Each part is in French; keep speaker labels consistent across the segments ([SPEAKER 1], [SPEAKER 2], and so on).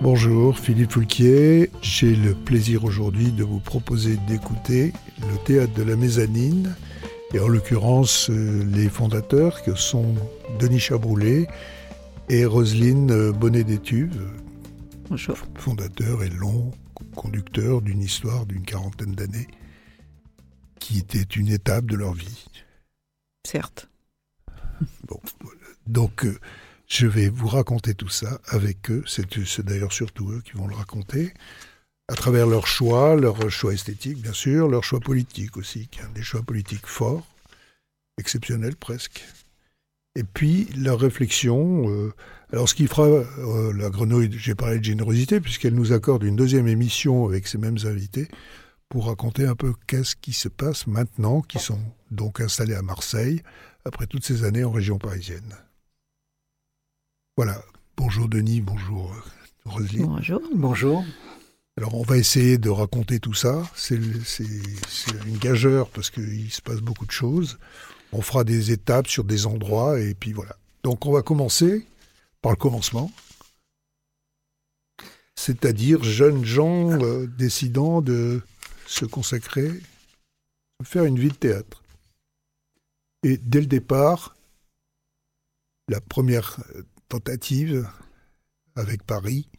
[SPEAKER 1] Bonjour, Philippe Foulquier. J'ai le plaisir aujourd'hui de vous proposer d'écouter le théâtre de la mezzanine, et en l'occurrence euh, les fondateurs que sont Denis Chabroulet et Roselyne euh, Bonnet d'étuve
[SPEAKER 2] Bonjour.
[SPEAKER 1] fondateur et long conducteur d'une histoire d'une quarantaine d'années qui était une étape de leur vie.
[SPEAKER 2] Certes.
[SPEAKER 1] Bon, donc euh, je vais vous raconter tout ça avec eux. C'est d'ailleurs surtout eux qui vont le raconter. À travers leurs choix, leurs choix esthétiques, bien sûr, leurs choix politiques aussi, des choix politiques forts, exceptionnels presque. Et puis, leur réflexion. Euh, alors, ce qui fera euh, la grenouille, j'ai parlé de générosité, puisqu'elle nous accorde une deuxième émission avec ces mêmes invités pour raconter un peu qu'est-ce qui se passe maintenant, qui sont donc installés à Marseille, après toutes ces années en région parisienne. Voilà. Bonjour Denis, bonjour Roselyne.
[SPEAKER 2] Bonjour.
[SPEAKER 3] Bonjour.
[SPEAKER 1] Alors on va essayer de raconter tout ça. C'est une gageure parce qu'il se passe beaucoup de choses. On fera des étapes sur des endroits et puis voilà. Donc on va commencer par le commencement. C'est-à-dire jeunes gens euh, décidant de se consacrer, de faire une vie de théâtre. Et dès le départ, la première tentative avec Paris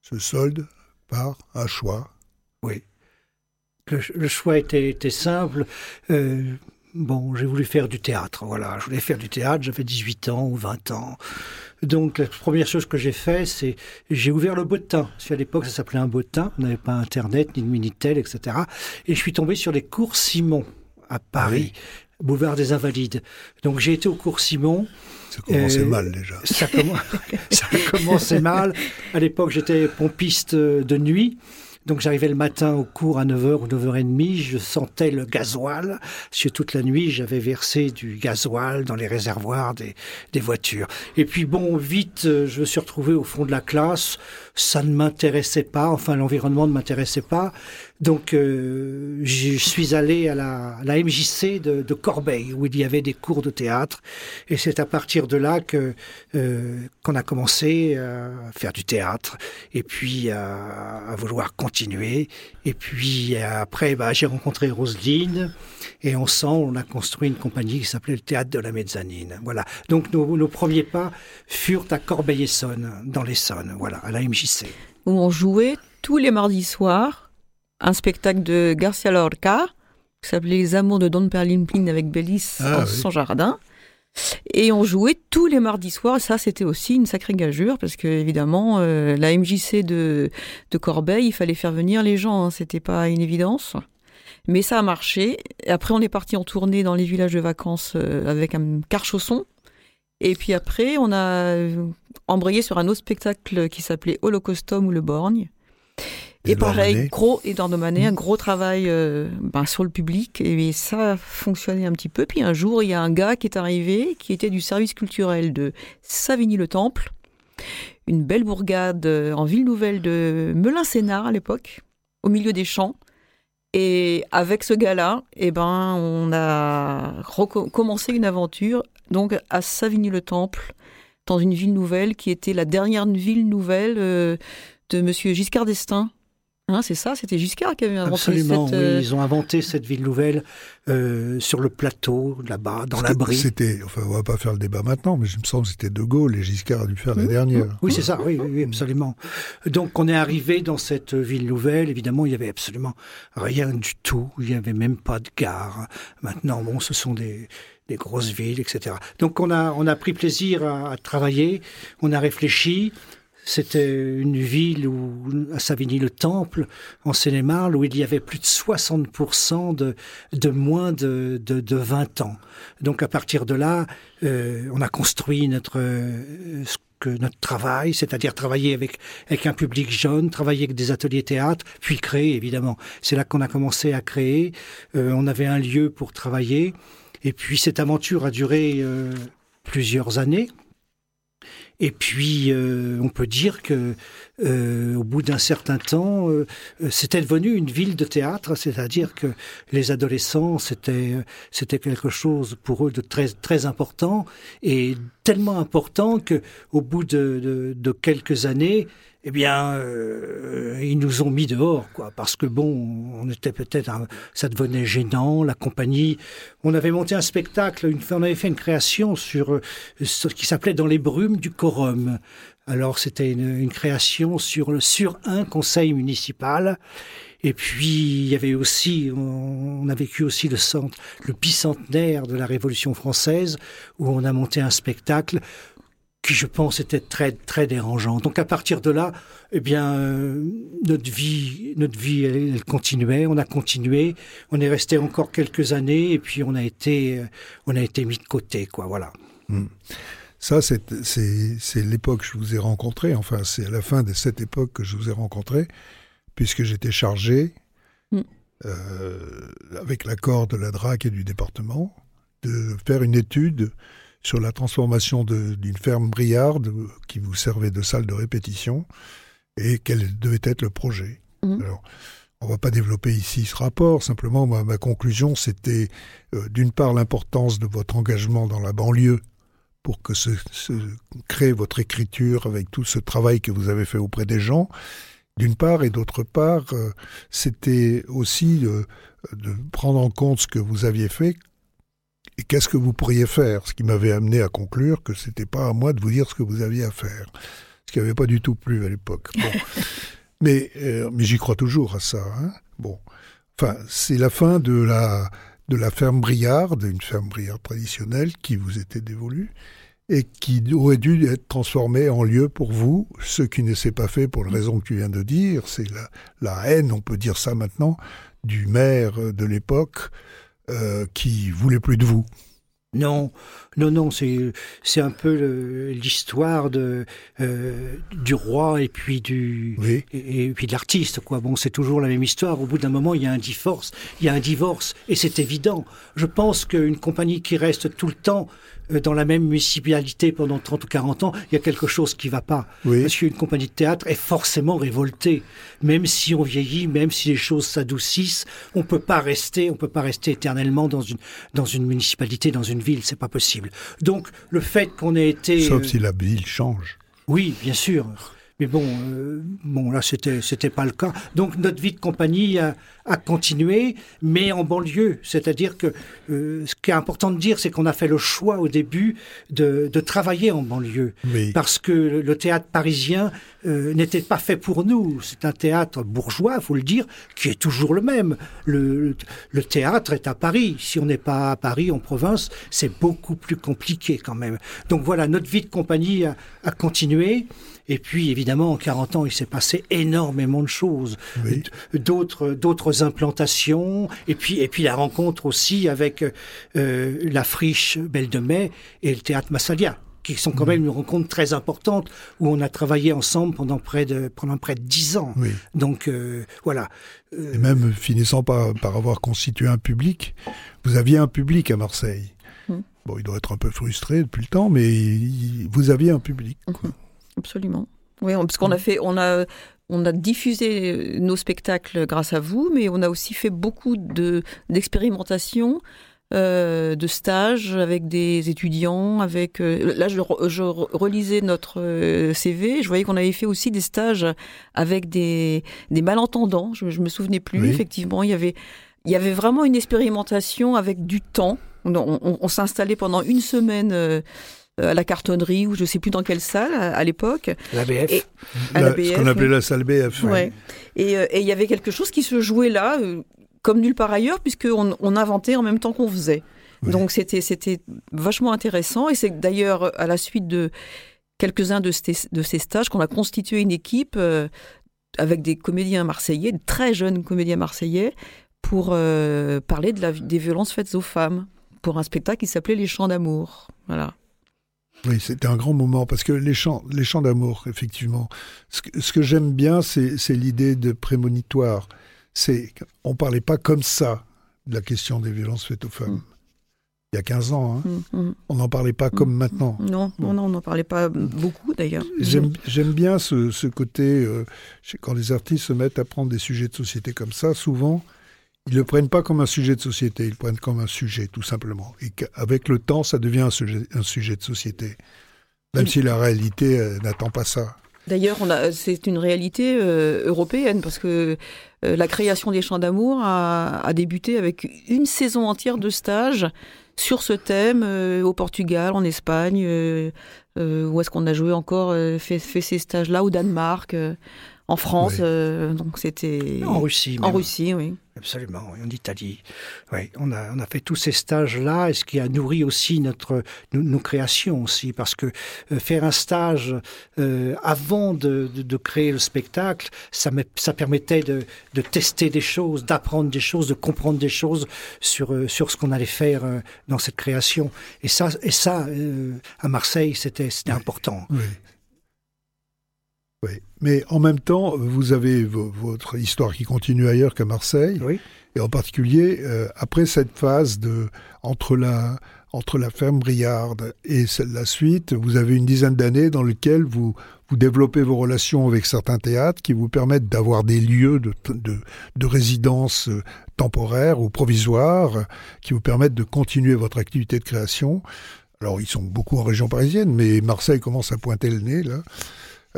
[SPEAKER 1] se solde par un choix.
[SPEAKER 3] Oui. Le, le choix était, était simple. Euh, bon, j'ai voulu faire du théâtre. Voilà, je voulais faire du théâtre. J'avais 18 ans ou 20 ans. Donc, la première chose que j'ai fait, c'est j'ai ouvert le bottin. Parce qu'à l'époque, ça s'appelait un bottin. On n'avait pas Internet, ni de Minitel, etc. Et je suis tombé sur les cours Simon à Paris, boulevard des Invalides. Donc, j'ai été au cours Simon.
[SPEAKER 1] Ça commençait
[SPEAKER 3] Euh,
[SPEAKER 1] mal déjà.
[SPEAKER 3] Ça commençait mal. À l'époque, j'étais pompiste de nuit. Donc j'arrivais le matin au cours à 9h ou 9h30, je sentais le gasoil. Parce que toute la nuit, j'avais versé du gasoil dans les réservoirs des, des voitures. Et puis bon, vite, euh, je me suis retrouvé au fond de la classe. Ça ne m'intéressait pas, enfin l'environnement ne m'intéressait pas. Donc euh, je suis allé à la, la MJC de, de Corbeil, où il y avait des cours de théâtre. Et c'est à partir de là que euh, qu'on a commencé à faire du théâtre et puis à, à vouloir continuer. Et puis après, bah, j'ai rencontré Roselyne et ensemble, on a construit une compagnie qui s'appelait le Théâtre de la Mezzanine. Voilà. Donc nos, nos premiers pas furent à Corbeil-Essonne, dans l'Essonne, voilà, à la MJC.
[SPEAKER 2] Où on jouait tous les mardis soirs un spectacle de Garcia Lorca qui s'appelait Les Amours de Don Perlimplin avec Bélis
[SPEAKER 1] Ah,
[SPEAKER 2] en
[SPEAKER 1] oui.
[SPEAKER 2] son jardin. Et on jouait tous les mardis soirs. Ça, c'était aussi une sacrée gageure parce que, évidemment, euh, la MJC de, Corbeil, il fallait faire venir les gens. Hein, c'était pas une évidence. Mais ça a marché. Après, on est parti en tournée dans les villages de vacances euh, avec un carchausson. Et puis après, on a euh, embrayé sur un autre spectacle qui s'appelait Holocaustum ou le Borgne. Et pareil, gros Edouard de Manet, un gros travail euh, ben, sur le public, et ça a fonctionné un petit peu. Puis un jour, il y a un gars qui est arrivé, qui était du service culturel de Savigny-le-Temple, une belle bourgade euh, en ville nouvelle de Melun-Sénard à l'époque, au milieu des champs. Et avec ce gars-là, eh ben, on a recommencé une aventure, donc à Savigny-le-Temple, dans une ville nouvelle qui était la dernière ville nouvelle euh, de Monsieur Giscard d'Estaing. Hein, c'est ça, c'était Giscard qui avait inventé
[SPEAKER 3] Absolument,
[SPEAKER 2] cette.
[SPEAKER 3] oui.
[SPEAKER 2] euh,
[SPEAKER 3] Ils ont inventé cette ville nouvelle euh, sur le plateau, là-bas, dans l'abri.
[SPEAKER 1] C'était, enfin, on va pas faire le débat maintenant, mais je me semble que c'était De Gaulle et Giscard a dû faire la
[SPEAKER 2] Mmh.
[SPEAKER 1] dernière.
[SPEAKER 3] Oui, c'est ça, oui, oui, oui, absolument. Donc, on est arrivé dans cette ville nouvelle. Évidemment, il y avait absolument rien du tout. Il n'y avait même pas de gare. Maintenant, bon, ce sont des, des grosses villes, etc. Donc, on a, on a pris plaisir à, à travailler. On a réfléchi. C'était une ville où, à Savigny-le-Temple, en Seine-et-Marne, où il y avait plus de 60% de, de moins de, de, de 20 ans. Donc, à partir de là, euh, on a construit notre, euh, notre travail, c'est-à-dire travailler avec, avec un public jeune, travailler avec des ateliers théâtre, puis créer, évidemment. C'est là qu'on a commencé à créer. Euh, on avait un lieu pour travailler. Et puis, cette aventure a duré euh, plusieurs années. Et puis, euh, on peut dire que, euh, au bout d'un certain temps, euh, c'était devenu une ville de théâtre, c'est-à-dire que les adolescents, c'était c'était quelque chose pour eux de très très important et tellement important que, au bout de, de, de quelques années, eh bien, euh, ils nous ont mis dehors, quoi, parce que bon, on était peut-être, ça devenait gênant. La compagnie, on avait monté un spectacle, une, on avait fait une création sur ce qui s'appelait Dans les brumes du quorum. Alors, c'était une, création sur le sur un conseil municipal. Et puis, il y avait aussi, on, a vécu aussi le centre, le bicentenaire de la Révolution française, où on a monté un spectacle qui, je pense, était très très dérangeant. Donc à partir de là, eh bien, euh, notre vie, notre vie, elle, continuait. On a continué. On est resté encore quelques années, et puis on a été, euh, on a été mis de côté, quoi. Voilà.
[SPEAKER 1] Hmm. Ça, c'est l'époque que je vous ai rencontré. Enfin, c'est à la fin de cette époque que je vous ai rencontré, puisque j'étais chargé, hmm. euh, avec l'accord de la DRAC et du département, de faire une étude sur la transformation d'une ferme briarde qui vous servait de salle de répétition et quel devait être le projet. Mmh. Alors, on va pas développer ici ce rapport, simplement ma, conclusion c'était euh, d'une part l'importance de votre engagement dans la banlieue pour que se, crée votre écriture avec tout ce travail que vous avez fait auprès des gens, d'une part, et d'autre part, euh, c'était aussi euh, de prendre en compte ce que vous aviez fait et qu'est-ce que vous pourriez faire? Ce qui m'avait amené à conclure que c'était pas à moi de vous dire ce que vous aviez à faire. Ce qui n'avait pas du tout plu à l'époque. Bon. mais euh, mais j'y crois toujours à ça. Hein bon. Enfin, c'est la fin de la, de la ferme Briard, une ferme Briard traditionnelle qui vous était dévolue et qui aurait dû être transformée en lieu pour vous, ce qui ne s'est pas fait pour la raison que tu viens de dire, c'est la, la haine, on peut dire ça maintenant, du maire de l'époque euh, qui voulait plus de vous.
[SPEAKER 3] Non, non, non, c'est c'est un peu l'histoire de euh, du roi et puis du et, puis de l'artiste quoi. Bon, c'est toujours la même histoire. Au bout d'un moment, il y a un divorce, il y a un divorce et c'est évident. Je pense qu'une compagnie qui reste tout le temps dans la même municipalité pendant 30 ou 40 ans, il y a quelque chose qui va pas. Parce qu'une compagnie de théâtre est forcément révoltée. Même si on vieillit, même si les choses s'adoucissent, on peut pas rester, on peut pas rester éternellement dans une, dans une municipalité, dans une ville, c'est pas possible. Donc, le fait qu'on ait été...
[SPEAKER 1] Sauf euh, si la ville change.
[SPEAKER 3] Oui, bien sûr. Mais bon, euh, bon là, c'était c'était pas le cas. Donc notre vie de compagnie a, a continué, mais en banlieue. C'est-à-dire que euh, ce qui est important de dire, c'est qu'on a fait le choix au début de, de travailler en banlieue, parce que le théâtre parisien euh, n'était pas fait pour nous. C'est un théâtre bourgeois, faut le dire, qui est toujours le même. Le, le théâtre est à Paris. Si on n'est pas à Paris, en province, c'est beaucoup plus compliqué quand même. Donc voilà, notre vie de compagnie a, a continué. Et puis, évidemment, en 40 ans, il s'est passé énormément de choses. D'autres, d'autres implantations. Et puis, et puis la rencontre aussi avec euh, la friche Belle de Mai et le théâtre Massalia qui sont quand même une rencontre très importante où on a travaillé ensemble pendant près de pendant près de dix ans. Donc euh, voilà.
[SPEAKER 1] Et même finissant par, par avoir constitué un public, vous aviez un public à Marseille. Mm. Bon, il doit être un peu frustré depuis le temps, mais vous aviez un public. Mm-hmm.
[SPEAKER 2] Absolument. Oui, parce qu'on a fait, on a, on a diffusé nos spectacles grâce à vous, mais on a aussi fait beaucoup de d'expérimentations. Euh, de stages avec des étudiants, avec euh, là je, je, relisais notre euh, CV, je voyais qu'on avait fait aussi des stages avec des, des malentendants. Je, je me souvenais plus effectivement, il y avait il y avait vraiment une expérimentation avec du temps. On, on, on s'installait pendant une semaine euh, à la cartonnerie ou je sais plus dans quelle salle à, l'époque.
[SPEAKER 3] La BF.
[SPEAKER 1] ce qu'on appelait la salle BF.
[SPEAKER 2] Ouais. Euh, et il y avait quelque chose qui se jouait là, euh, comme nulle part ailleurs, puisqu'on on inventait en même temps qu'on faisait. Donc c'était c'était vachement intéressant et c'est d'ailleurs à la suite de quelques-uns de ces, de ces stages qu'on a constitué une équipe avec des comédiens marseillais, de très jeunes comédiens marseillais, pour parler de la, des violences faites aux femmes, pour un spectacle qui s'appelait Les Chants d'amour. Voilà.
[SPEAKER 1] Oui, c'était un grand moment parce que les chants, les chants d'amour, effectivement. Ce que, ce que j'aime bien, c'est l'idée de prémonitoire. C'est, on parlait pas comme ça de la question des violences faites aux femmes. Mm. Il y a 15 ans, hein. Mm, mm. on n'en parlait pas comme maintenant.
[SPEAKER 2] Non, non, non on n'en parlait pas beaucoup d'ailleurs.
[SPEAKER 1] J'aime bien ce, ce côté, euh, quand les artistes se mettent à prendre des sujets de société comme ça, souvent, ils le prennent pas comme un sujet de société, ils le prennent comme un sujet, tout simplement. Et qu'avec le temps, ça devient un sujet, un sujet de société. Même si la réalité euh, n'attend pas ça.
[SPEAKER 2] D'ailleurs, c'est une réalité euh, européenne parce que euh, la création des Chants d'amour a, a, débuté avec une saison entière de stages sur ce thème au Portugal, en Espagne, où est-ce qu'on a joué encore, fait, fait, ces stages-là, au Danemark, en France. donc c'était
[SPEAKER 3] en Russie.
[SPEAKER 2] En Russie, oui.
[SPEAKER 3] Absolument, en Italie. Oui, on a, on a fait tous ces stages-là, et ce qui a nourri aussi notre, nos, créations aussi, parce que euh, faire un stage euh, avant de, de, créer le spectacle, ça, me, ça permettait de, de, tester des choses, d'apprendre des choses, de comprendre des choses sur, euh, sur ce qu'on allait faire dans cette création. Et ça, et ça à Marseille, c'était important.
[SPEAKER 1] Oui. Oui, mais en même temps, vous avez votre histoire qui continue ailleurs qu'à Marseille.
[SPEAKER 3] Oui.
[SPEAKER 1] Et en particulier, euh, après cette phase de entre la entre la ferme Briarde et la suite, vous avez une dizaine d'années dans lesquelles vous vous développez vos relations avec certains théâtres qui vous permettent d'avoir des lieux de, de, de résidence euh, temporaire ou provisoire qui vous permettent de continuer votre activité de création. Alors, ils sont beaucoup en région parisienne, mais Marseille commence à pointer le nez, là.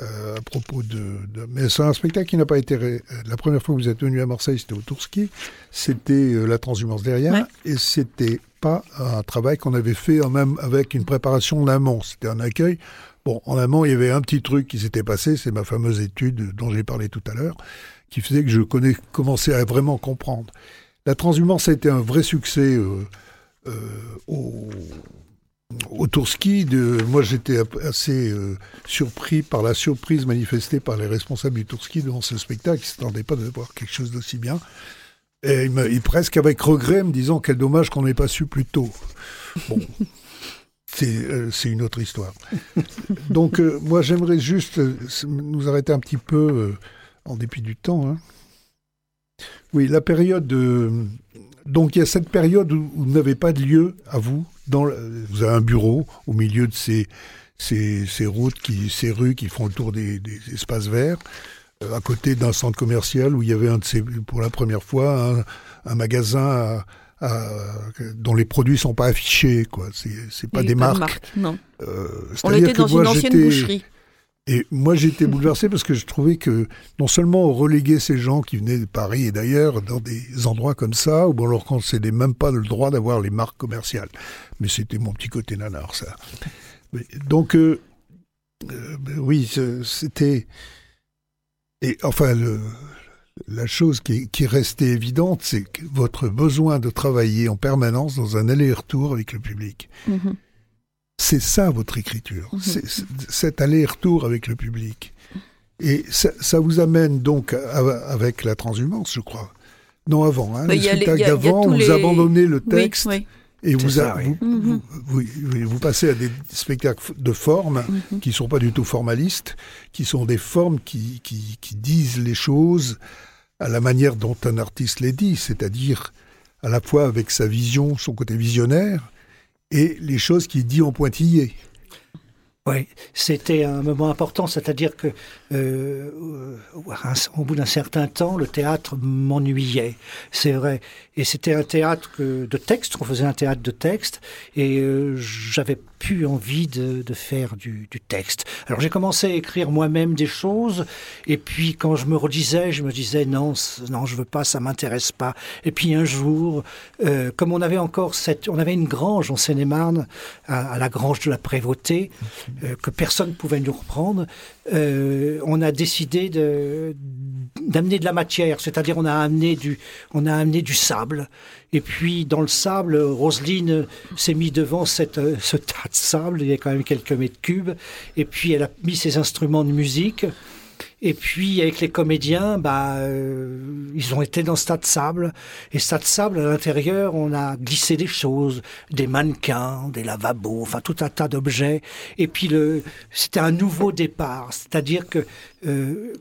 [SPEAKER 1] Euh, à propos de, Mais c'est un spectacle qui n'a pas été... Euh, la première fois que vous êtes venu à Marseille, c'était au Tourski, c'était euh, La transhumance derrière, et c'était pas un travail qu'on avait fait en même avec une préparation en amont. C'était un accueil. Bon, en amont, il y avait un petit truc qui s'était passé, c'est ma fameuse étude dont j'ai parlé tout à l'heure, qui faisait que je connais, commençais à vraiment comprendre. La transhumance a été un vrai succès au au Tourski, moi j'étais assez euh, surpris par la surprise manifestée par les responsables du Tourski devant ce spectacle. Ils ne s'attendaient pas de voir quelque chose d'aussi bien. Et presque avec regret, me disant quel dommage qu'on n'ait pas su plus tôt. Bon, euh, c'est une autre histoire. Donc euh, moi j'aimerais juste nous arrêter un petit peu, en dépit du temps. Hein. Oui, la période de... Donc il y a cette période où vous n'avez pas de lieu à vous dans, vous avez un bureau au milieu de ces, ces, ces routes, qui, ces rues qui font le tour des, des espaces verts, euh, à côté d'un centre commercial où il y avait un de ces, pour la première fois un, un magasin à, à, dont les produits sont pas affichés, quoi. C'est, pas des marques. marque,
[SPEAKER 2] non. Euh, On était dans une ancienne boucherie.
[SPEAKER 1] Et moi, été bouleversé parce que je trouvais que non seulement reléguer ces gens qui venaient de Paris et d'ailleurs dans des endroits comme ça, où bon, leur concédait même pas le droit d'avoir les marques commerciales. Mais c'était mon petit côté nanar, ça. donc, euh, euh, oui, c'était. Et enfin, le, la chose qui, qui restait évidente, c'est votre besoin de travailler en permanence dans un aller-retour avec le public. Mm-hmm. C'est ça votre écriture, c'est cet aller-retour avec le public. Et ça, vous amène donc avec la transhumance, je crois. Non, avant, hein, le spectacle d'avant, vous abandonnez le texte et vous, vous, vous, passez à des spectacles de forme mhm. qui ne sont pas du tout formalistes, qui sont des formes qui, qui, qui disent les choses à la manière dont un artiste les dit, c'est-à-dire à la fois avec sa vision, son côté visionnaire, et les choses qu'il dit en pointillé.
[SPEAKER 3] Oui, c'était un moment important, c'est-à-dire que euh, au bout d'un certain temps, le théâtre m'ennuyait, c'est vrai. Et c'était un théâtre de texte, on faisait un théâtre de texte, et euh, j'avais plus envie de, faire du, texte. Alors j'ai commencé à écrire moi-même des choses, et puis quand je me redisais, je me disais non, non, je veux pas, ça m'intéresse pas. Et puis un jour, euh, comme on avait encore cette, on avait une grange en Seine-et-Marne, à, la grange de la Prévôté, euh, que personne ne pouvait nous reprendre, euh, on a décidé de d'amener de la matière, c'est-à-dire on a amené du on a amené du sable et puis dans le sable, Roselyne s'est mis devant cette, ce tas de sable, il y a quand même quelques mètres cubes et puis elle a mis ses instruments de musique et puis avec les comédiens, bah, euh, ils ont été dans ce tas de sable. Et ce tas de sable, à l'intérieur, on a glissé des choses, des mannequins, des lavabos, enfin tout un tas d'objets. Et puis le, c'était un nouveau départ, c'est-à-dire que euh,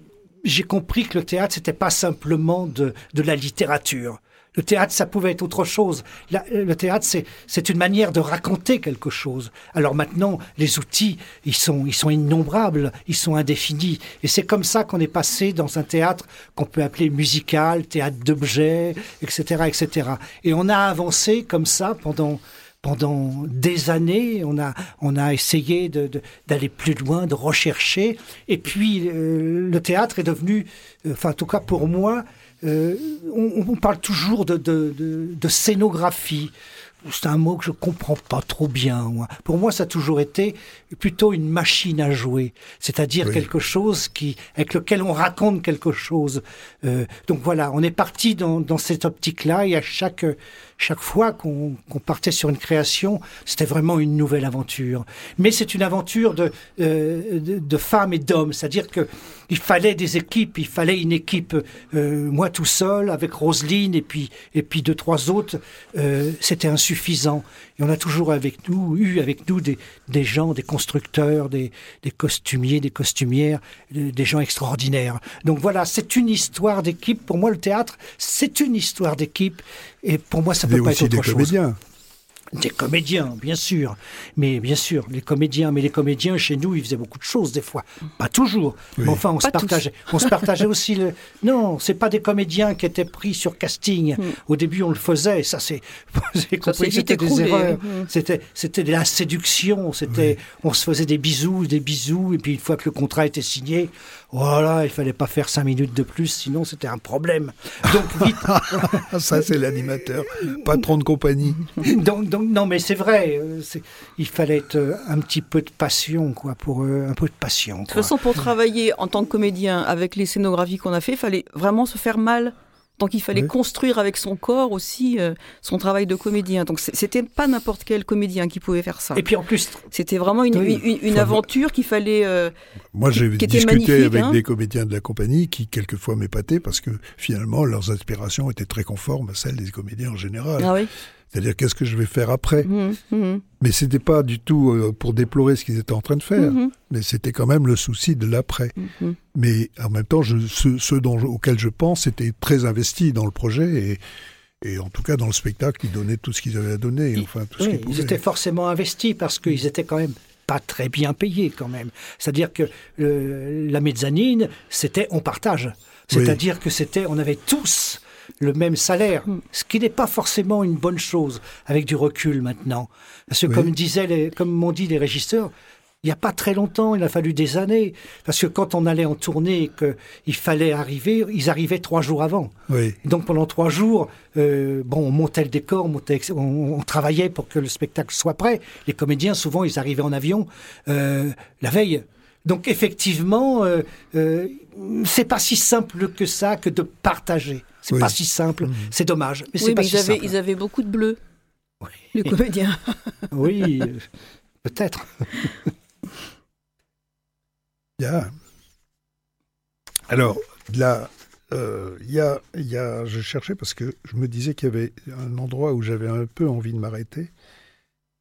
[SPEAKER 3] j'ai compris que le théâtre, c'était pas simplement de, de la littérature. Le théâtre, ça pouvait être autre chose. le théâtre, c'est une manière de raconter quelque chose. Alors maintenant, les outils, ils sont, ils sont innombrables, ils sont indéfinis. Et c'est comme ça qu'on est passé dans un théâtre qu'on peut appeler musical, théâtre d'objets, etc., etc. Et on a avancé comme ça pendant pendant des années, on a, on a essayé d'aller plus loin, de rechercher. Et puis, euh, le théâtre est devenu, euh, enfin, en tout cas pour moi, euh, on, parle toujours de, de scénographie c'est un mot que je comprends pas trop bien. Moi. Pour moi, ça a toujours été plutôt une machine à jouer, c'est-à-dire quelque chose qui avec lequel on raconte quelque chose. Euh, donc voilà, on est parti dans, dans cette optique-là et à chaque chaque fois qu'on partait sur une création, c'était vraiment une nouvelle aventure. Mais c'est une aventure de, euh, femmes et d'hommes, c'est-à-dire que il fallait des équipes, il fallait une équipe, euh, moi tout seul, avec Roselyne et puis, et puis deux, trois autres, euh, c'était insuffisant. Et on a toujours avec nous, eu avec nous des, des gens, des constructeurs, des, des costumiers, des costumières, des gens extraordinaires. Donc voilà, c'est une histoire d'équipe. Pour moi, le théâtre, c'est une histoire d'équipe. Et pour moi, ça peut pas être autre chose. Comédiens. Des comédiens, bien sûr. Mais bien sûr, les comédiens. Mais les comédiens, chez nous, ils faisaient beaucoup de choses, des fois. Pas toujours. Mais enfin, on se partageait. On se partageait aussi le. Non, c'est pas des comédiens qui étaient pris sur casting. Hmm. Au début, on le faisait. Ça, c'est. C'était des erreurs. Hmm. C'était, c'était de la séduction. C'était. On se faisait des bisous, des bisous. Et puis, une fois que le contrat était signé, voilà, il fallait pas faire cinq minutes de plus, sinon c'était un problème. Donc vite.
[SPEAKER 1] Ça, c'est l'animateur, patron de compagnie.
[SPEAKER 3] donc, donc non, mais c'est vrai. Euh, il fallait être euh, un petit peu de passion, quoi, pour euh, un peu de passion. De
[SPEAKER 2] toute façon, pour travailler en tant que comédien avec les scénographies qu'on a fait, il fallait vraiment se faire mal donc il fallait construire avec son corps aussi euh, son travail de comédien. Donc c'était pas n'importe quel comédien qui pouvait faire ça.
[SPEAKER 3] Et puis en plus,
[SPEAKER 2] c'était vraiment une, une, aventure qu'il fallait.
[SPEAKER 1] Euh, Moi j'ai discuté avec hein. des comédiens de la compagnie qui quelquefois m'épataient parce que finalement leurs inspirations étaient très conformes à celles des comédiens en général.
[SPEAKER 2] Ah oui.
[SPEAKER 1] C'est-à-dire qu'est-ce que je vais faire après? Mmh, mmh. Mais c'était pas du tout euh, pour déplorer ce qu'ils étaient en train de faire, mmh. mais c'était quand même le souci de l'après. Mais en même temps, je, ceux, dont, auxquels je pense étaient très investis dans le projet et, et en tout cas dans le spectacle, ils donnaient tout ce qu'ils avaient à donner. Enfin, tout
[SPEAKER 3] oui, ils étaient forcément investis parce qu'ils étaient quand même pas très bien payés quand même. C'est-à-dire que euh, la mezzanine, c'était on partage. C'est-à-dire que c'était, on avait tous le même salaire, mm. ce qui n'est pas forcément une bonne chose avec du recul maintenant. Parce que comme disaient, comme m'ont dit les régisseurs, il n'y a pas très longtemps, il a fallu des années, parce que quand on allait en tournée, qu'il fallait arriver, ils arrivaient trois jours avant. Donc pendant trois jours, euh, bon, on montait le décor, on, travaillait pour que le spectacle soit prêt. Les comédiens, souvent, ils arrivaient en avion euh, la veille. Donc effectivement, euh, euh, c'est pas si simple que ça que de partager. C'est pas si simple. Mhm. C'est dommage. Mais c'est pas
[SPEAKER 2] ils, avaient, ils avaient beaucoup de bleu. Oui. Les comédiens.
[SPEAKER 3] oui, peut-être.
[SPEAKER 1] yeah. Alors, là, euh, y a, y a, je cherchais parce que je me disais qu'il y avait un endroit où j'avais un peu envie de m'arrêter.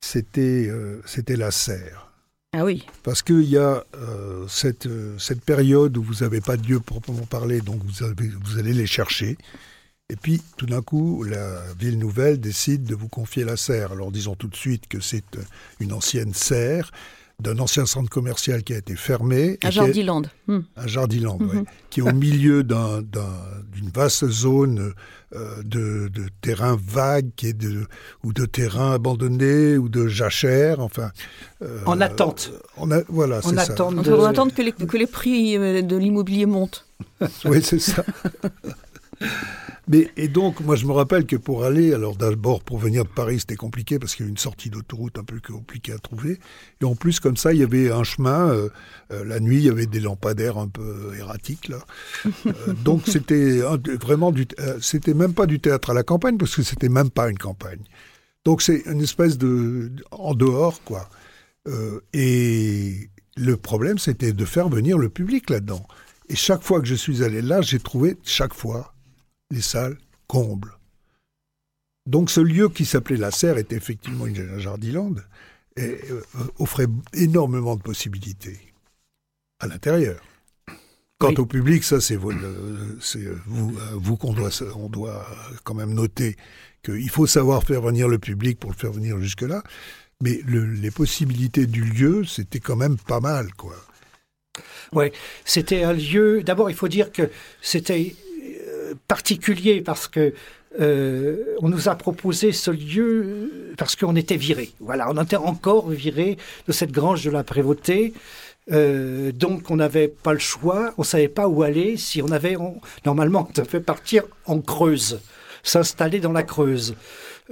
[SPEAKER 1] C'était euh, c'était la serre.
[SPEAKER 2] Ah oui.
[SPEAKER 1] Parce qu'il y a euh, cette, euh, cette période où vous n'avez pas de Dieu proprement parler, donc vous, allez les chercher. Et puis, tout d'un coup, la ville nouvelle décide de vous confier la serre. Alors, disons tout de suite que c'est euh, une ancienne serre d'un ancien centre commercial qui a été fermé.
[SPEAKER 2] À Jardiland.
[SPEAKER 1] Hmm. À Jardiland, oui. Hmm. Qui est au milieu d'une vaste zone euh, de, de terrain vague, qui est de, ou de terrain abandonné, ou de jachère, enfin.
[SPEAKER 3] Euh, en attente.
[SPEAKER 1] On a, voilà,
[SPEAKER 2] c'est ça. Attend de... On attend que les, que les prix euh, de l'immobilier montent.
[SPEAKER 1] oui, c'est ça. Mais, et donc, moi, je me rappelle que pour aller, alors d'abord, pour venir de Paris, c'était compliqué parce qu'il y a une sortie d'autoroute un peu compliquée à trouver. Et en plus, comme ça, il y avait un chemin. Euh, euh, la nuit, il y avait des lampadaires un peu erratiques, là. Euh, donc, c'était vraiment du. c'était même pas du théâtre à la campagne parce que c'était même pas une campagne. Donc, c'est une espèce de. en dehors, quoi. et le problème, c'était de faire venir le public là-dedans. Et chaque fois que je suis allé là, j'ai trouvé chaque fois les salles combles. Donc ce lieu qui s'appelait la Serre était effectivement une Jardiland et euh, offrait énormément de possibilités à l'intérieur. Quant au public, ça c'est vous, vous, vous qu'on doit, on doit quand même noter qu'il faut savoir faire venir le public pour le faire venir jusque-là. Mais les possibilités du lieu, c'était quand même pas mal, quoi.
[SPEAKER 3] Oui, c'était un lieu. D'abord, il faut dire que c'était particulier parce que euh, on nous a proposé ce lieu, parce qu'on était viré. Voilà, on était encore viré de cette grange de la prévôté. Euh, donc on n'avait pas le choix, on savait pas où aller. Si on avait, normalement, on devait partir en Creuse, s'installer dans la Creuse.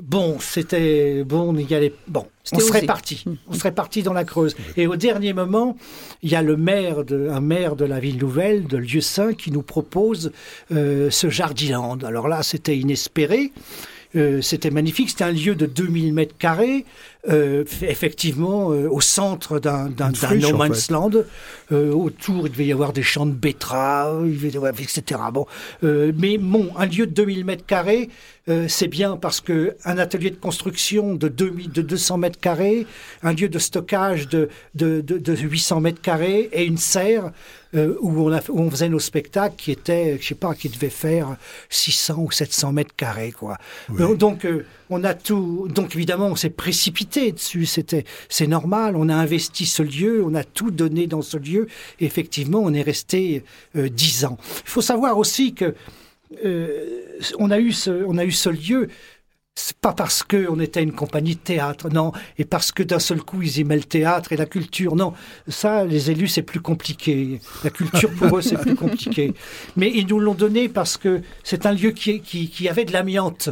[SPEAKER 3] Bon, c'était bon, il y allait, bon, on serait parti, hum. on serait parti dans la Creuse. Et au dernier moment, il y a le maire de, un maire de la ville nouvelle, de Lieu Saint, qui nous propose euh, ce Jardiland. Alors là, c'était inespéré. Euh, c'était magnifique, c'était un lieu de 2000 mètres carrés, euh, effectivement euh, au centre d'un no man's land. autour, il devait y avoir des champs de betteraves, etc. Bon, mais bon, un lieu de 2000 mètres carrés, c'est bien parce que un atelier de construction de, 2000, de 200 mètres carrés, un lieu de stockage de, de, de 800 mètres carrés et une serre euh, où, on a, où, on faisait nos spectacles qui étaient, je sais pas, qui devaient faire 600 ou 700 mètres carrés, quoi. Donc, euh, on a tout. Donc, évidemment, on s'est précipité dessus. C'était, c'est normal. On a investi ce lieu, on a tout donné dans ce lieu. Et effectivement, on est resté euh, dix ans. Il faut savoir aussi que on a eu ce, on a eu ce lieu pas parce qu'on était une compagnie de théâtre, non, et parce que d'un seul coup ils aimaient le théâtre et la culture, non. Ça, les élus, c'est plus compliqué. La culture pour eux, c'est plus compliqué. Mais ils nous l'ont donné parce que c'est un lieu qui, qui, avait de l'amiante.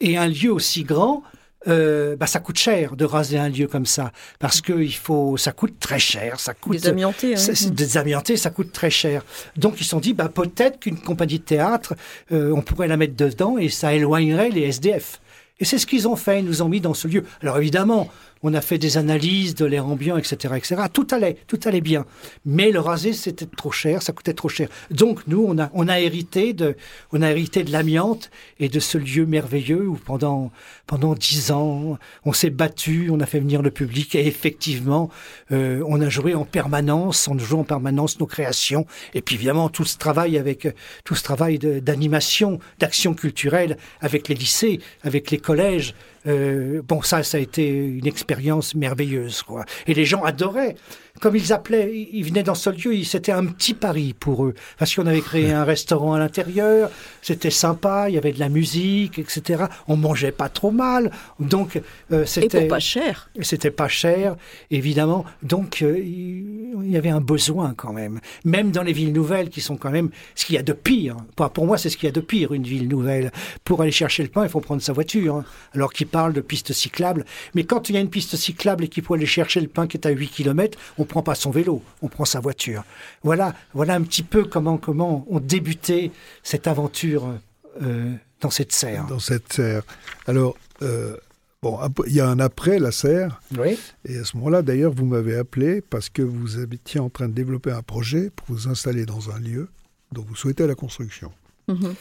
[SPEAKER 3] Et un lieu aussi grand, euh, bah, ça coûte cher de raser un lieu comme ça parce que il faut, ça coûte très cher, ça coûte
[SPEAKER 2] désamianté,
[SPEAKER 3] hein. ça coûte très cher. Donc ils se sont dit, bah peut-être qu'une compagnie de théâtre, euh, on pourrait la mettre dedans et ça éloignerait les SDF. Et c'est ce qu'ils ont fait, ils nous ont mis dans ce lieu. Alors évidemment, on a fait des analyses de l'air ambiant, etc., etc. Tout allait, tout allait bien. Mais le raser, c'était trop cher, ça coûtait trop cher. Donc nous, on a, on a hérité de, on a hérité de l'amiante et de ce lieu merveilleux où pendant, pendant dix ans, on s'est battu, on a fait venir le public et effectivement, euh, on a joué en permanence, on joue en permanence nos créations. Et puis évidemment, tout ce travail avec, tout ce travail d'animation, d'action culturelle avec les lycées, avec les collèges, euh, bon, ça, ça a été une expérience merveilleuse, quoi. Et les gens adoraient comme ils appelaient, ils venaient dans ce lieu, c'était un petit pari pour eux. Parce qu'on avait créé un restaurant à l'intérieur, c'était sympa, il y avait de la musique, etc. On mangeait pas trop mal, donc
[SPEAKER 2] euh, c'était... Et pas cher.
[SPEAKER 3] C'était pas cher, évidemment. Donc euh, il y avait un besoin quand même. Même dans les villes nouvelles qui sont quand même ce qu'il y a de pire. Pour moi, c'est ce qu'il y a de pire, une ville nouvelle. Pour aller chercher le pain, il faut prendre sa voiture. Hein. Alors qu'ils parlent de pistes cyclables. Mais quand il y a une piste cyclable et qu'il faut aller chercher le pain qui est à 8 km, on prend pas son vélo, on prend sa voiture. Voilà, voilà un petit peu comment, comment on débutait cette aventure euh, dans cette serre.
[SPEAKER 1] Dans cette serre. Alors, euh, bon, il y a un après la serre.
[SPEAKER 3] Oui.
[SPEAKER 1] Et à ce moment-là, d'ailleurs, vous m'avez appelé parce que vous étiez en train de développer un projet pour vous installer dans un lieu dont vous souhaitez la construction. Mhm.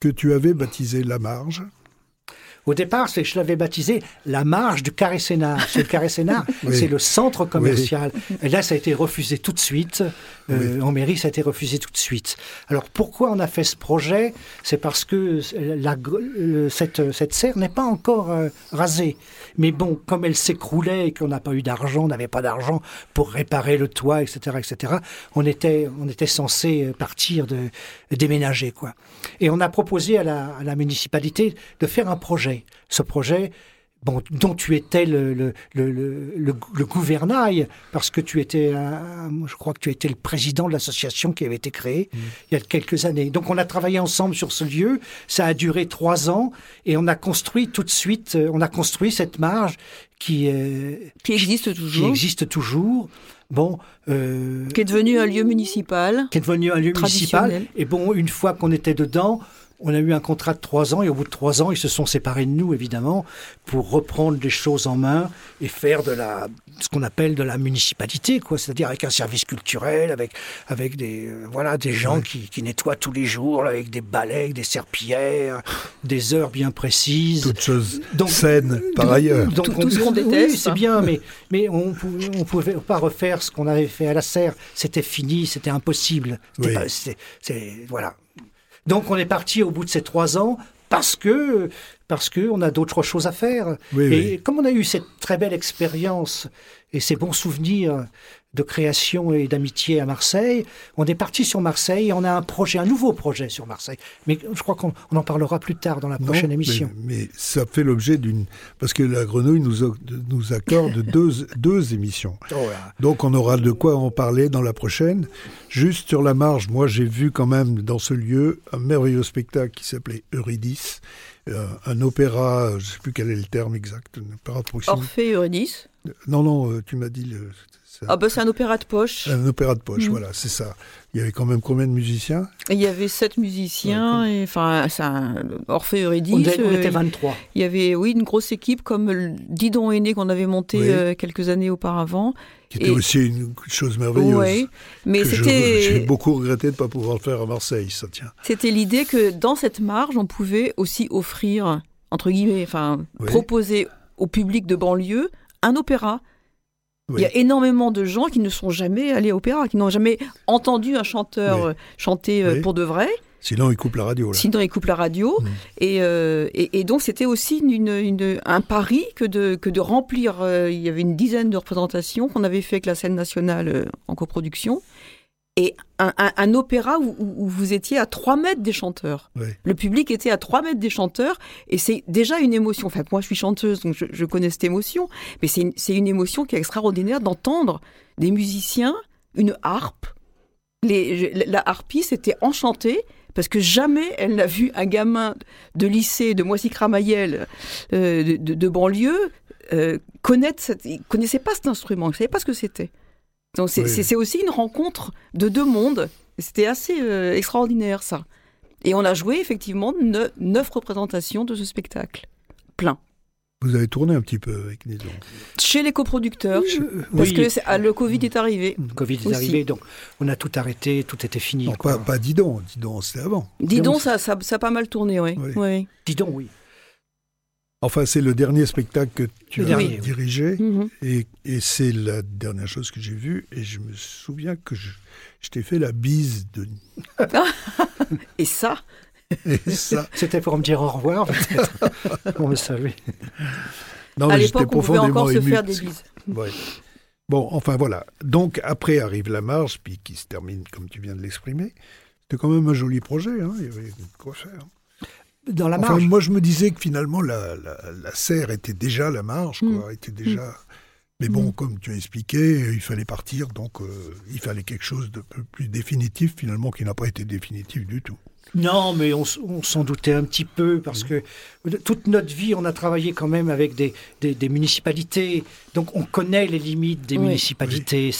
[SPEAKER 1] Que tu avais baptisé La Marge.
[SPEAKER 3] Au départ, je l'avais baptisé la marge du Carré Sénard. C'est le Carré Sénard, c'est le centre commercial. Et là, ça a été refusé tout de suite. Euh, en mairie, ça a été refusé tout de suite. Alors pourquoi on a fait ce projet? C'est parce que la, cette, cette serre n'est pas encore euh, rasée. Mais bon, comme elle s'écroulait et qu'on n'a pas eu d'argent, on n'avait pas d'argent pour réparer le toit, etc., etc., on était, on était censé partir de déménager, quoi. Et on a proposé à la, à la municipalité de faire un projet ce projet bon, dont tu étais le, le, le, le, gouvernail, parce que tu étais, je crois que tu étais le président de l'association qui avait été créée mmh. il y a quelques années. Donc on a travaillé ensemble sur ce lieu, ça a duré trois ans, et on a construit tout de suite, euh, on a construit cette marge qui,
[SPEAKER 2] euh, qui existe toujours.
[SPEAKER 3] Qui existe toujours. Bon,
[SPEAKER 2] euh, qui est devenu un lieu municipal.
[SPEAKER 3] Qui est devenu un lieu municipal. Et bon, une fois qu'on était dedans, on a eu un contrat de trois ans et au bout de trois ans, ils se sont séparés de nous, évidemment, pour reprendre les choses en main et faire de la, ce qu'on appelle de la municipalité, quoi. C'est-à-dire avec un service culturel, avec, avec des, euh, voilà, des gens qui, qui, nettoient tous les jours, avec des balais, des serpillères, des heures bien précises.
[SPEAKER 1] Toutes choses saines, par ailleurs.
[SPEAKER 2] Donc, tout, ce qu'on déteste.
[SPEAKER 3] Oui, c'est bien, mais, mais on ne pouvait pas refaire ce qu'on avait fait à la serre. C'était fini, c'était impossible. c'est, voilà. Donc on est parti au bout de ces trois ans parce que parce que on a d'autres choses à faire. et comme on a eu cette très belle expérience et ces bons souvenirs de création et d'amitié à Marseille. On est parti sur Marseille et on a un projet, un nouveau projet sur Marseille. Mais je crois qu'on en parlera plus tard dans la prochaine émission.
[SPEAKER 1] Mais, ça fait l'objet d'une... Parce que la Grenouille nous, nous accorde deux, deux émissions. Oh Donc on aura de quoi en parler dans la prochaine. Juste sur la marge, moi j'ai vu quand même dans ce lieu un merveilleux spectacle qui s'appelait Eurydice. Euh, un opéra, je ne sais plus quel est le terme exact, un opéra de
[SPEAKER 2] proximité. Orphée Eurydice
[SPEAKER 1] Non, non, euh, tu m'as dit... Le,
[SPEAKER 2] ah bah c'est un opéra de poche.
[SPEAKER 1] Un opéra de poche, mm. voilà, c'est ça. Il y avait quand même combien de musiciens?
[SPEAKER 2] Il y avait sept musiciens, et, enfin, c'est un Orphée Eurydice.
[SPEAKER 3] On, était 23. Euh,
[SPEAKER 2] il y avait, oui, une grosse équipe comme Didon Aîné qu'on avait monté euh, quelques années auparavant.
[SPEAKER 1] Qui était aussi une chose merveilleuse. Oui, mais c'était. J'ai beaucoup regretté de ne pas pouvoir le faire à Marseille, ça tient.
[SPEAKER 2] C'était l'idée que dans cette marge, on pouvait aussi offrir, entre guillemets, enfin, proposer au public de banlieue un opéra il y a énormément de gens qui ne sont jamais allés à l'opéra, qui n'ont jamais entendu un chanteur euh, chanter euh, pour de vrai.
[SPEAKER 1] Sinon, ils coupent la radio.
[SPEAKER 2] Sinon, ils coupent la radio. Mm. Euh, et, et, donc, c'était aussi une, un pari que de, que de remplir. il y avait une dizaine de représentations qu'on avait fait avec la scène nationale en coproduction et un, opéra où, vous étiez à 3 mètres des chanteurs. Le public était à 3 mètres des chanteurs, et c'est déjà une émotion. Enfin, moi, je suis chanteuse, donc je, connais cette émotion, mais c'est une, une, émotion qui est extraordinaire d'entendre des musiciens, une harpe. Les, la harpiste était enchantée parce que jamais elle n'a vu un gamin de lycée de Moissy-Cramayel, euh, de, banlieue, euh, connaître. il connaissait pas cet instrument, il ne savait pas ce que c'était. Donc c'est aussi une rencontre de deux mondes. C'était assez euh, extraordinaire ça. Et on a joué effectivement neuf, représentations de ce spectacle. Plein.
[SPEAKER 1] Vous avez tourné un petit peu avec Nidon
[SPEAKER 2] Chez les coproducteurs, parce que ah, le Covid est arrivé.
[SPEAKER 3] Le Covid est arrivé, donc on a tout arrêté, tout était fini.
[SPEAKER 1] Non, pas, pas Didon, Didon c'était avant.
[SPEAKER 2] Didon, ça, ça, a pas mal tourné, oui. oui.
[SPEAKER 3] Didon, oui.
[SPEAKER 1] Enfin, c'est le dernier spectacle que tu as dirigé. Mhm. Et, c'est la dernière chose que j'ai vue. Et je me souviens que je, t'ai fait la bise de.
[SPEAKER 2] et ça
[SPEAKER 1] Et ça.
[SPEAKER 3] C'était pour me dire au revoir, peut-être. on le savait.
[SPEAKER 2] Non, à l'époque, on pouvait encore se faire des bises.
[SPEAKER 1] Bon, enfin voilà. Donc après arrive la marche, puis qui se termine comme tu viens de l'exprimer. C'était quand même un joli projet, hein. il y avait quoi faire
[SPEAKER 3] dans la marge.
[SPEAKER 1] moi, je me disais que finalement, la, la, serre était déjà la marge, quoi, mm. était déjà. Mm. Mais bon, mm. comme tu as expliqué, il fallait partir, donc euh, il fallait quelque chose de plus définitif, finalement, qui n'a pas été définitif du tout.
[SPEAKER 3] Non, mais on, s'en doutait un petit peu parce que toute notre vie, on a travaillé quand même avec des, des, municipalités. Donc on connaît les limites des municipalités.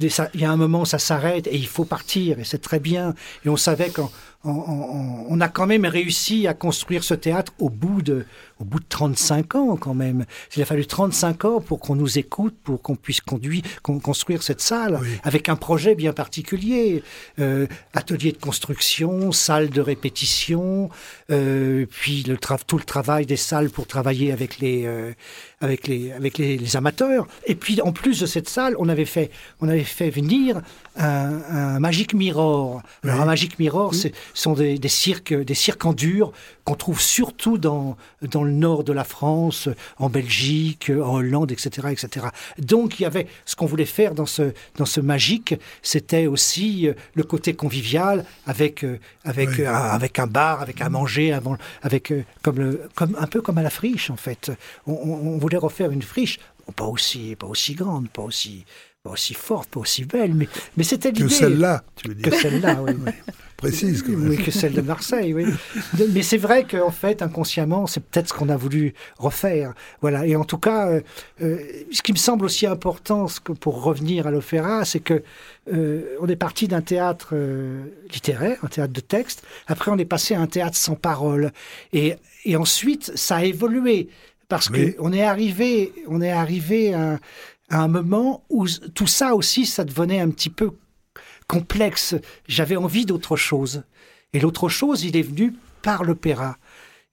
[SPEAKER 3] Il y a un moment, ça s'arrête et il faut partir et c'est très bien. Et on savait qu'en on, a quand même réussi à construire ce théâtre au bout de, au bout de 35 ans quand même. Il a fallu 35 ans pour qu'on nous écoute, pour qu'on puisse conduire, construire cette salle avec un projet bien particulier. Euh, atelier de construction, salle de répétition, euh, puis le tout le travail des salles pour travailler avec les, euh, avec les, avec les, amateurs. Et puis en plus de cette salle, on avait fait, on avait fait venir un, un Magic Mirror. Alors un Magic Mirror, ce sont des, des, cirques, des cirques en dur qu'on trouve surtout dans, dans le nord de la France, en Belgique, en Hollande, etc., etc. Donc il y avait ce qu'on voulait faire dans ce, dans ce magique, c'était aussi euh, le côté convivial avec, euh, avec, un, avec un bar, avec à manger, avec, euh, comme, le, comme, un peu comme à la friche en fait. On, on voulait refaire une friche, pas aussi, pas aussi grande, pas aussi, pas aussi forte, pas aussi belle, mais, mais c'était l'idée.
[SPEAKER 1] Que celle-là, tu veux dire.
[SPEAKER 3] Que celle-là, oui.
[SPEAKER 1] Précise, quand
[SPEAKER 3] même. Oui, que celle de Marseille, oui. mais c'est vrai qu'en fait, inconsciemment, c'est peut-être ce qu'on a voulu refaire. Voilà. Et en tout cas, euh, euh, ce qui me semble aussi important, pour revenir à l'opéra, c'est que euh, on est parti d'un théâtre littéraire, un théâtre de texte. Après, on est passé à un théâtre sans parole. Et, et ensuite, ça a évolué parce qu'on est arrivé, on est arrivé à, un moment où tout ça aussi, ça devenait un petit peu complexe. J'avais envie d'autre chose. Et l'autre chose, il est venu par l'opéra.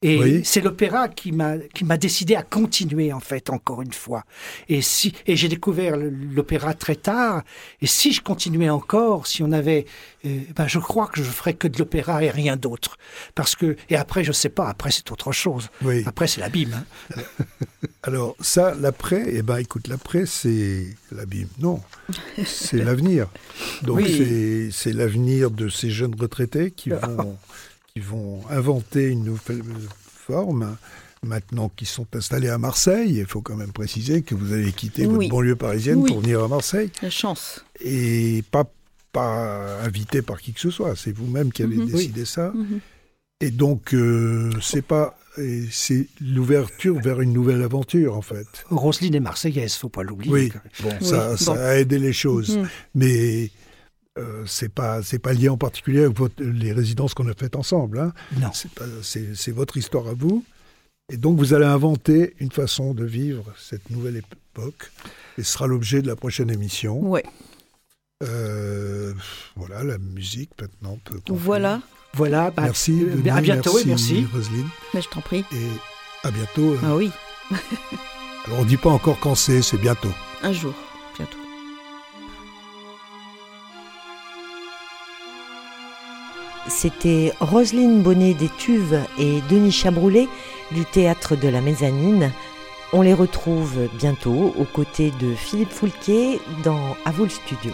[SPEAKER 3] Et c'est l'opéra qui m'a qui m'a décidé à continuer en fait encore une fois. Et si et j'ai découvert l'opéra très tard. Et si je continuais encore, si on avait, euh, ben je crois que je ferais que de l'opéra et rien d'autre. Parce que et après je sais pas. Après c'est autre chose. Après c'est l'abîme. Hein.
[SPEAKER 1] Alors ça, l'après, eh ben écoute, l'après c'est l'abîme. Non, c'est l'avenir. Donc c'est l'avenir de ces jeunes retraités qui vont, qui vont inventer une nouvelle forme. Maintenant qu'ils sont installés à Marseille, il faut quand même préciser que vous avez quitté votre banlieue parisienne pour venir à Marseille.
[SPEAKER 2] La chance.
[SPEAKER 1] Et pas, pas invité par qui que ce soit. C'est vous-même qui avez mhm. décidé ça. Mhm. Et donc, euh, c'est pas c'est l'ouverture vers une nouvelle aventure, en fait.
[SPEAKER 3] Roselyne est marseillaise, faut pas l'oublier.
[SPEAKER 1] Oui, bon, ça, ça a aidé les choses. Mm-hmm. Mais euh, c'est pas c'est pas lié en particulier avec les résidences qu'on a faites ensemble. Hein.
[SPEAKER 3] Non.
[SPEAKER 1] C'est votre histoire à vous. Et donc vous allez inventer une façon de vivre cette nouvelle époque. Et ce sera l'objet de la prochaine émission.
[SPEAKER 2] Ouais.
[SPEAKER 1] Euh, voilà, la musique maintenant peut.
[SPEAKER 2] Voilà.
[SPEAKER 3] Voilà.
[SPEAKER 1] Bah, merci.
[SPEAKER 3] Euh, à bientôt et merci.
[SPEAKER 1] Roselyne.
[SPEAKER 2] Mais je t'en prie.
[SPEAKER 1] Et à bientôt. Euh.
[SPEAKER 2] Ah oui.
[SPEAKER 1] Alors on dit pas encore quand c'est, c'est bientôt.
[SPEAKER 2] Un jour, bientôt.
[SPEAKER 4] C'était Roselyne Bonnet des Tuves et Denis Chabroulet du théâtre de la Mezzanine. On les retrouve bientôt aux côtés de Philippe Foulquier dans À vous le studio.